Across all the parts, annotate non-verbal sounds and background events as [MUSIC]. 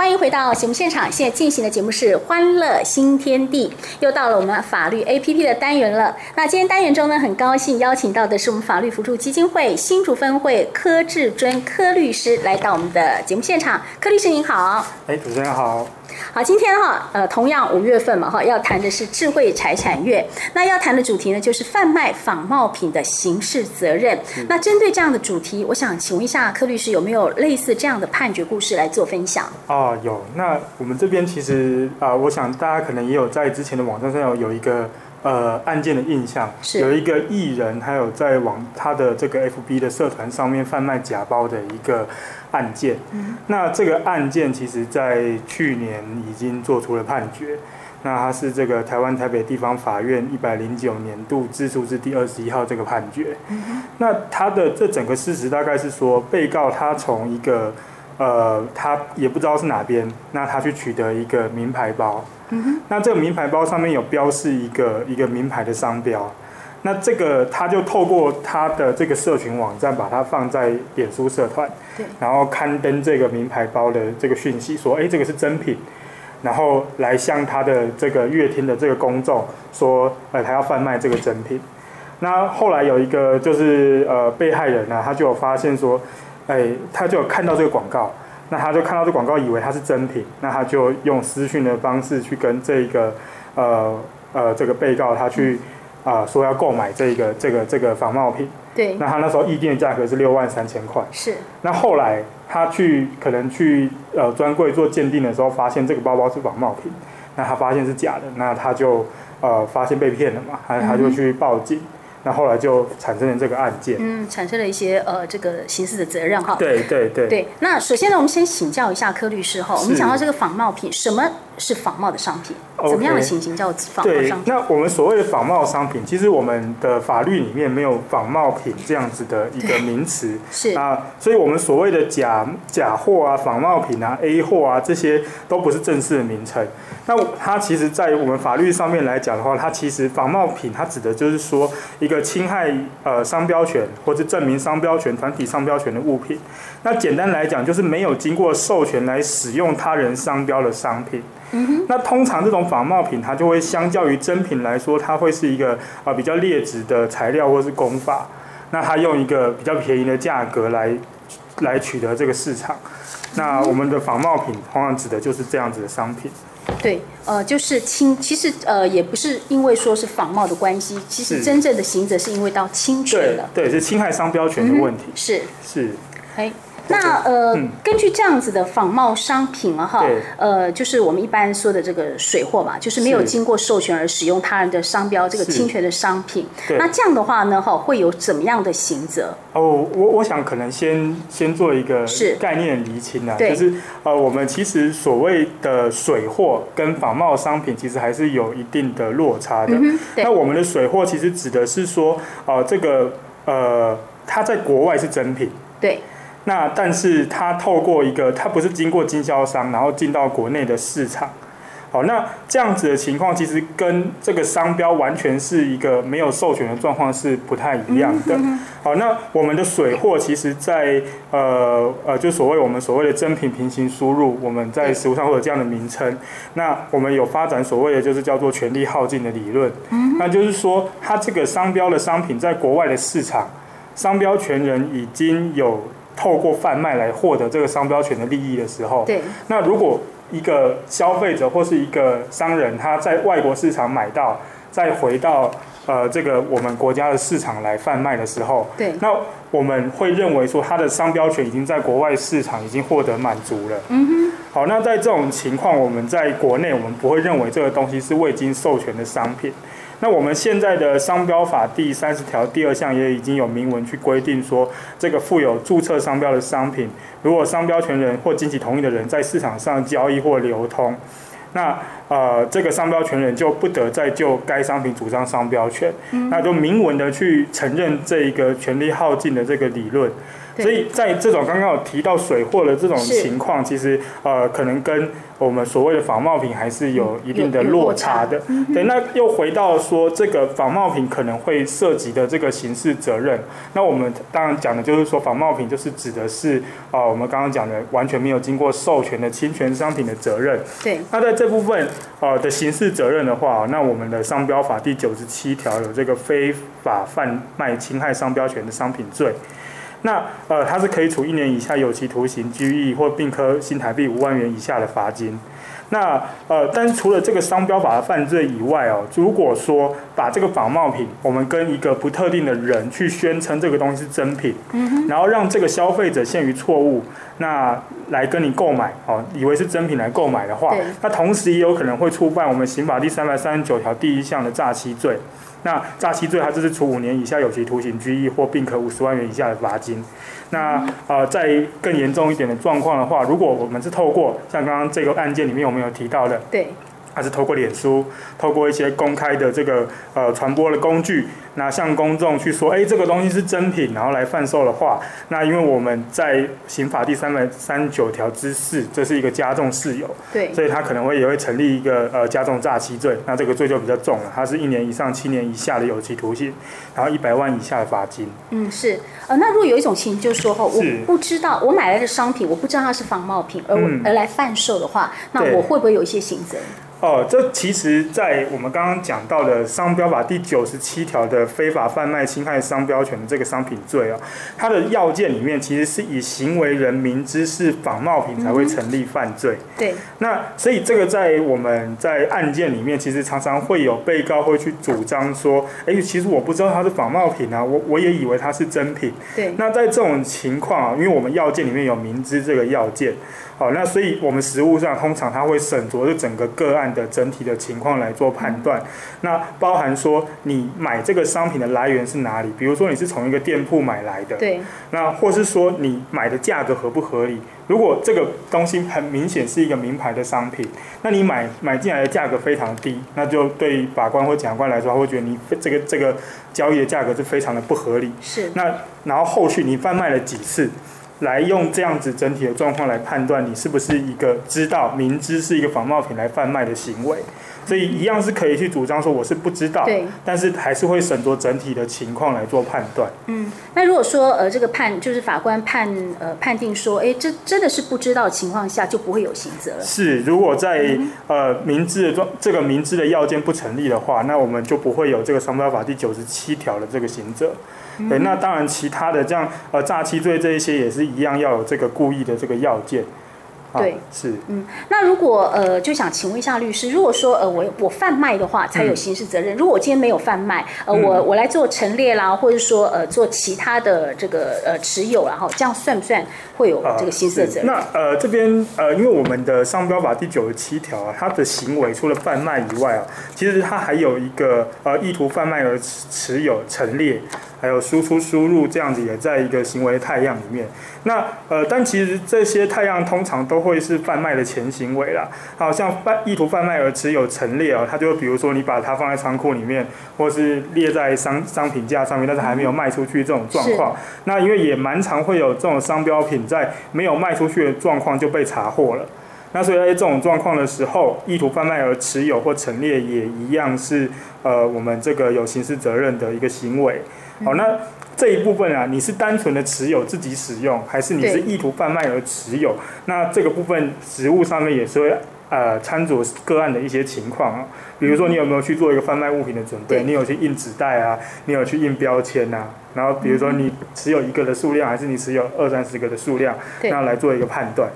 欢迎回到节目现场，现在进行的节目是《欢乐新天地》，又到了我们法律 APP 的单元了。那今天单元中呢，很高兴邀请到的是我们法律辅助基金会新竹分会柯志尊柯律师来到我们的节目现场。柯律师您好，哎，主持人好。好，今天哈，呃，同样五月份嘛，哈，要谈的是智慧财产月。那要谈的主题呢，就是贩卖仿冒品的刑事责任。那针对这样的主题，我想请问一下柯律师，有没有类似这样的判决故事来做分享？哦，有。那我们这边其实啊、呃，我想大家可能也有在之前的网站上有有一个呃案件的印象，是有一个艺人，还有在网他的这个 FB 的社团上面贩卖假包的一个。案件，那这个案件其实，在去年已经做出了判决。那它是这个台湾台北地方法院一百零九年度自诉字第二十一号这个判决。那他的这整个事实大概是说，被告他从一个呃，他也不知道是哪边，那他去取得一个名牌包。那这个名牌包上面有标示一个一个名牌的商标。那这个他就透过他的这个社群网站，把它放在脸书社团，然后刊登这个名牌包的这个讯息，说，哎，这个是真品，然后来向他的这个乐厅的这个公众说，呃，他要贩卖这个真品。那后来有一个就是呃被害人呢，他就有发现说，哎，他就有看到这个广告，那他就看到这广告，以为它是真品，那他就用私讯的方式去跟这个呃呃这个被告他去。啊，说要购买这个这个这个仿冒品，对，那他那时候议定的价格是六万三千块，是。那后来他去可能去呃专柜做鉴定的时候，发现这个包包是仿冒品，那他发现是假的，那他就呃发现被骗了嘛，他他就去报警。嗯那后来就产生了这个案件，嗯，产生了一些呃这个刑事的责任哈。对对对。对，那首先呢，我们先请教一下柯律师哈，我们讲到这个仿冒品，什么是仿冒的商品？怎么样的情形叫仿冒商品？对，那我们所谓的仿冒商品，其实我们的法律里面没有仿冒品这样子的一个名词，是啊，所以我们所谓的假假货啊、仿冒品啊、A 货啊，这些都不是正式的名称。那它其实，在我们法律上面来讲的话，它其实仿冒品，它指的就是说一个侵害呃商标权或者证明商标权、团体商标权的物品。那简单来讲，就是没有经过授权来使用他人商标的商品。嗯。那通常这种仿冒品，它就会相较于真品来说，它会是一个啊比较劣质的材料或是工法。那它用一个比较便宜的价格来来取得这个市场。那我们的仿冒品，通常指的就是这样子的商品。对，呃，就是侵，其实呃，也不是因为说是仿冒的关系，其实真正的行者是因为到侵权了，对，对，是侵害商标权的问题，嗯、是是，嘿。那呃、嗯，根据这样子的仿冒商品啊，哈，呃，就是我们一般说的这个水货嘛，就是没有经过授权而使用他人的商标，这个侵权的商品。那这样的话呢，哈，会有怎么样的刑责？哦，我我想可能先先做一个概念厘清啊，就是呃，我们其实所谓的水货跟仿冒商品其实还是有一定的落差的。嗯、那我们的水货其实指的是说，呃，这个呃，它在国外是真品。对。那但是它透过一个，它不是经过经销商，然后进到国内的市场，好，那这样子的情况其实跟这个商标完全是一个没有授权的状况是不太一样的。好，那我们的水货其实在呃呃，就所谓我们所谓的真品平行输入，我们在实物上会有这样的名称。那我们有发展所谓的就是叫做权利耗尽的理论，那就是说它这个商标的商品在国外的市场，商标权人已经有。透过贩卖来获得这个商标权的利益的时候，对，那如果一个消费者或是一个商人他在外国市场买到，再回到呃这个我们国家的市场来贩卖的时候，对，那我们会认为说它的商标权已经在国外市场已经获得满足了。嗯哼，好，那在这种情况，我们在国内我们不会认为这个东西是未经授权的商品。那我们现在的商标法第三十条第二项也已经有明文去规定说，这个附有注册商标的商品，如果商标权人或经其同意的人在市场上交易或流通，那呃这个商标权人就不得再就该商品主张商标权，那就明文的去承认这一个权利耗尽的这个理论。所以在这种刚刚有提到水货的这种情况，其实呃可能跟我们所谓的仿冒品还是有一定的落差的。对，那又回到说这个仿冒品可能会涉及的这个刑事责任。那我们当然讲的就是说仿冒品就是指的是啊、呃、我们刚刚讲的完全没有经过授权的侵权商品的责任。对。那在这部分呃的刑事责任的话，那我们的商标法第九十七条有这个非法贩卖侵害商标权的商品罪。那呃，他是可以处一年以下有期徒刑、拘役或并科新台币五万元以下的罚金。那呃，但除了这个商标法的犯罪以外哦，如果说把这个仿冒品，我们跟一个不特定的人去宣称这个东西是真品，嗯，然后让这个消费者陷于错误，那来跟你购买哦，以为是真品来购买的话，那同时也有可能会触犯我们刑法第三百三十九条第一项的诈欺罪。那诈欺罪，它就是处五年以下有期徒刑、拘役或并科五十万元以下的罚金。那呃，在更严重一点的状况的话，如果我们是透过像刚刚这个案件里面我们有提到的，对。还是透过脸书，透过一些公开的这个呃传播的工具，那向公众去说，哎，这个东西是真品，然后来贩售的话，那因为我们在刑法第三百三十九条之四，这是一个加重事由，对，所以他可能会也会成立一个呃加重诈欺罪，那这个罪就比较重了，它是一年以上七年以下的有期徒刑，然后一百万以下的罚金。嗯，是，呃，那如果有一种情形，就是说哈，我不知道我买来的商品，我不知道它是仿冒品，而我、嗯、而来贩售的话，那我会不会有一些刑责？哦，这其实，在我们刚刚讲到的《商标法》第九十七条的非法贩卖侵害商标权的这个商品罪哦，它的要件里面其实是以行为人明知是仿冒品才会成立犯罪。嗯、对。那所以这个在我们在案件里面，其实常常会有被告会去主张说，哎，其实我不知道它是仿冒品啊，我我也以为它是真品。对。那在这种情况啊，因为我们要件里面有明知这个要件。好，那所以我们实务上通常他会审酌这整个个案的整体的情况来做判断。那包含说你买这个商品的来源是哪里？比如说你是从一个店铺买来的，对。那或是说你买的价格合不合理？如果这个东西很明显是一个名牌的商品，那你买买进来的价格非常低，那就对法官或检察官来说，他会觉得你这个这个交易的价格是非常的不合理。是。那然后后续你贩卖了几次？来用这样子整体的状况来判断你是不是一个知道明知是一个仿冒品来贩卖的行为，所以一样是可以去主张说我是不知道，对，但是还是会审酌整体的情况来做判断。嗯，那如果说呃这个判就是法官判呃判定说，哎，这真的是不知道的情况下就不会有刑责了。是，如果在呃明知的状这个明知的要件不成立的话，那我们就不会有这个商标法第九十七条的这个刑责。对，那当然，其他的这样呃诈欺罪这一些也是一样要有这个故意的这个要件。对，是，嗯，那如果呃，就想请问一下律师，如果说呃，我我贩卖的话，才有刑事责任。嗯、如果我今天没有贩卖，呃，我、嗯、我来做陈列啦，或者说呃，做其他的这个呃持有，然后这样算不算会有这个刑事责任？呃、那呃，这边呃，因为我们的商标法第九十七条啊，它的行为除了贩卖以外啊，其实它还有一个呃，意图贩卖而持有、陈列，还有输出、输入这样子，也在一个行为太阳里面。那呃，但其实这些太阳通常都会是贩卖的前行为啦。好像贩意图贩卖而持有陈列哦，它就比如说你把它放在仓库里面，或是列在商商品架上面，但是还没有卖出去这种状况。那因为也蛮常会有这种商标品在没有卖出去的状况就被查获了。那所以在这种状况的时候，意图贩卖而持有或陈列也一样是呃我们这个有刑事责任的一个行为。好，那。这一部分啊，你是单纯的持有自己使用，还是你是意图贩卖而持有？那这个部分实务上面也是会呃参酌个案的一些情况啊。比如说你有没有去做一个贩卖物品的准备？你有去印纸袋啊？你有去印标签啊？然后比如说你持有一个的数量，还是你持有二三十个的数量？那来做一个判断。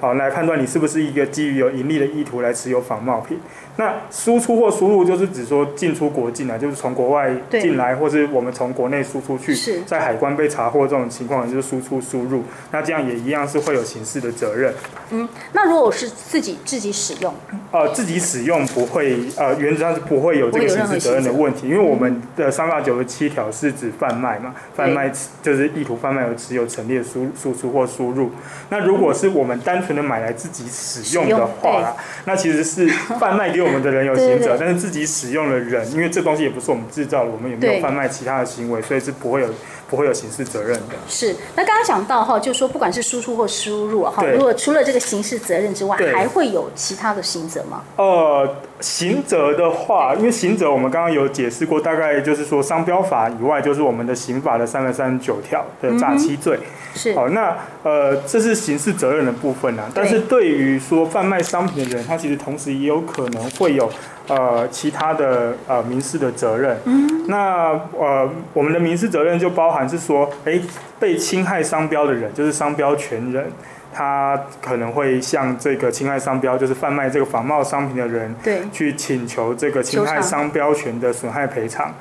好，来判断你是不是一个基于有盈利的意图来持有仿冒品。那输出或输入就是指说进出国境啊，就是从国外进来，或是我们从国内输出去，在海关被查获这种情况，就是输出输入。那这样也一样是会有刑事的责任。嗯，那如果我是自己自己使用，呃，自己使用不会，呃，原则上是不会有这个刑事责任的问题，因为我们的三八九十七条是指贩卖卖嘛，贩卖就是意图贩卖有持有陈列输输出或输入。那如果是我们单纯的买来自己使用的话啦，那其实是贩卖给我们的人有 [LAUGHS] 刑责，但是自己使用的人，因为这东西也不是我们制造的，我们也没有贩卖其他的行为，所以是不会有。不会有刑事责任的。是，那刚刚讲到哈，就是说不管是输出或输入哈，如果除了这个刑事责任之外，还会有其他的刑责吗？呃，刑责的话，因为刑责我们刚刚有解释过，大概就是说商标法以外，就是我们的刑法的三百三十九条的诈欺罪。嗯、是。好，那呃，这是刑事责任的部分啊。但是对于说贩卖商品的人，他其实同时也有可能会有。呃，其他的呃民事的责任，嗯，那呃我们的民事责任就包含是说，哎，被侵害商标的人就是商标权人。他可能会向这个侵害商标，就是贩卖这个仿冒商品的人，对，去请求这个侵害商标权的损害赔偿。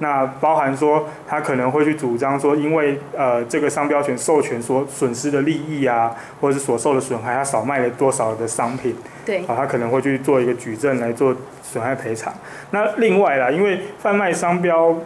那包含说，他可能会去主张说，因为呃这个商标权授权所损失的利益啊，或者是所受的损害，他少卖了多少的商品，对，啊，他可能会去做一个举证来做损害赔偿。那另外啦，因为贩卖商标。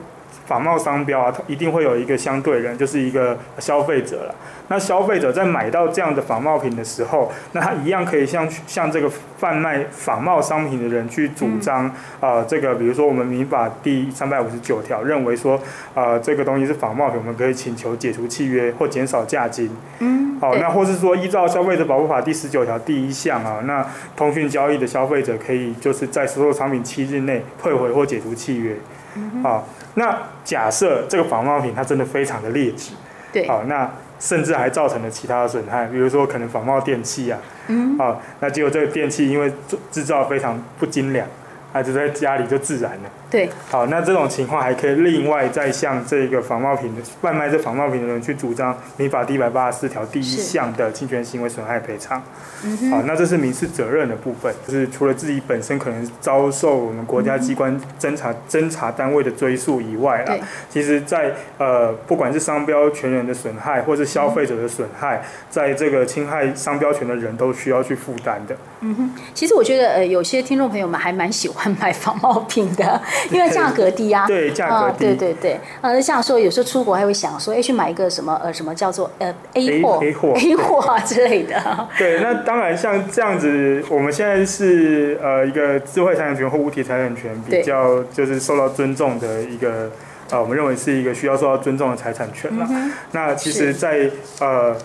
仿冒商标啊，它一定会有一个相对人，就是一个消费者了。那消费者在买到这样的仿冒品的时候，那他一样可以向向这个贩卖仿冒商品的人去主张，啊、嗯呃，这个比如说我们民法第三百五十九条认为说，啊、呃，这个东西是仿冒品，我们可以请求解除契约或减少价金。嗯。好，那或是说依照消费者保护法第十九条第一项啊，那通讯交易的消费者可以就是在所有商品七日内退回或解除契约。嗯。啊。那假设这个仿冒品它真的非常的劣质，对，好，那甚至还造成了其他的损害，比如说可能仿冒电器啊，嗯，好，那结果这个电器因为制造非常不精良。它就在家里就自燃了。对，好，那这种情况还可以另外再向这个仿冒品的贩卖这仿冒品的人去主张民法第一百八十四条第一项的侵权行为损害赔偿。嗯，好，那这是民事责任的部分，就是除了自己本身可能遭受我们国家机关侦查侦查单位的追诉以外啊，其实在呃不管是商标权人的损害，或是消费者的损害，在这个侵害商标权的人都需要去负担的。嗯哼，其实我觉得呃有些听众朋友们还蛮喜欢。买仿冒品的，[LAUGHS] 因为价格低啊。[LAUGHS] 对，价格低。对对对，呃，像说有时候出国还会想说，哎，去买一个什么呃什么叫做呃 A 货 A 货 [LAUGHS] A 货之类的。对，那当然像这样子，我们现在是呃一个智慧财产权或物体财产权比较就是受到尊重的一个呃，我们认为是一个需要受到尊重的财产权了。嗯、那其实在，在呃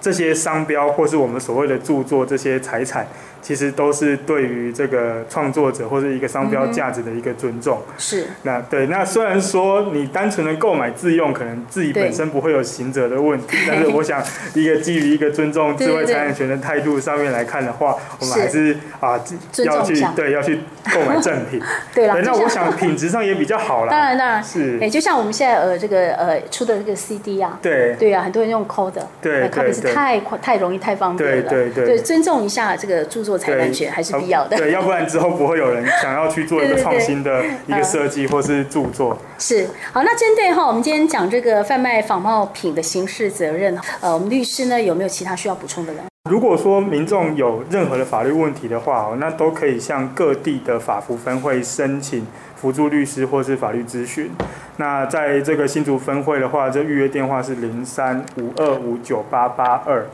这些商标或是我们所谓的著作这些财产。其实都是对于这个创作者或者一个商标价值的一个尊重。嗯、是。那对，那虽然说你单纯的购买自用，可能自己本身不会有行者的问题，[LAUGHS] 但是我想一个基于一个尊重智慧财产权的态度上面来看的话，我们还是啊是要去对要去购买正品。[LAUGHS] 对了，那我想品质上也比较好啦。当然当然是。哎，就像我们现在呃这个呃出的这个 CD 啊，对对啊，很多人用抠的，对，特别是太快太容易太方便了。对对对，对，尊重一下这个著作。做裁判权还是必要的，对，要不然之后不会有人想要去做一个创新的一个设计或是著作。是，好，那针对哈，我们今天讲这个贩卖仿冒品的刑事责任，呃，我们律师呢有没有其他需要补充的呢？如果说民众有任何的法律问题的话，那都可以向各地的法服分会申请辅助律师或是法律咨询。那在这个新竹分会的话，这预约电话是零三五二五九八八二。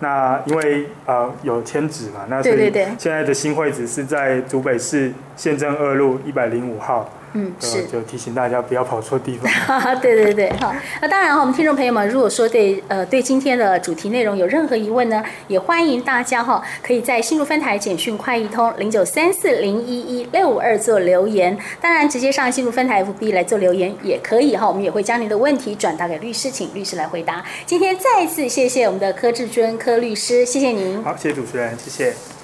那因为呃有迁址嘛，那所以现在的新会址是在竹北市县政二路一百零五号。嗯，是，就提醒大家不要跑错地方。[LAUGHS] 对对对，好。那当然哈，我们听众朋友们，如果说对呃对今天的主题内容有任何疑问呢，也欢迎大家哈，可以在新竹分台简讯快易通零九三四零一一六五二做留言。当然，直接上新竹分台 FB 来做留言也可以哈，我们也会将您的问题转达给律师，请律师来回答。今天再次谢谢我们的柯志尊柯律师，谢谢您。好，谢谢主持人，谢谢。